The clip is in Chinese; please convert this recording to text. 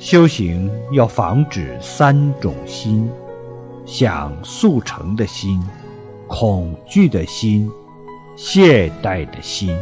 修行要防止三种心想速成的心恐惧的心懈怠的心。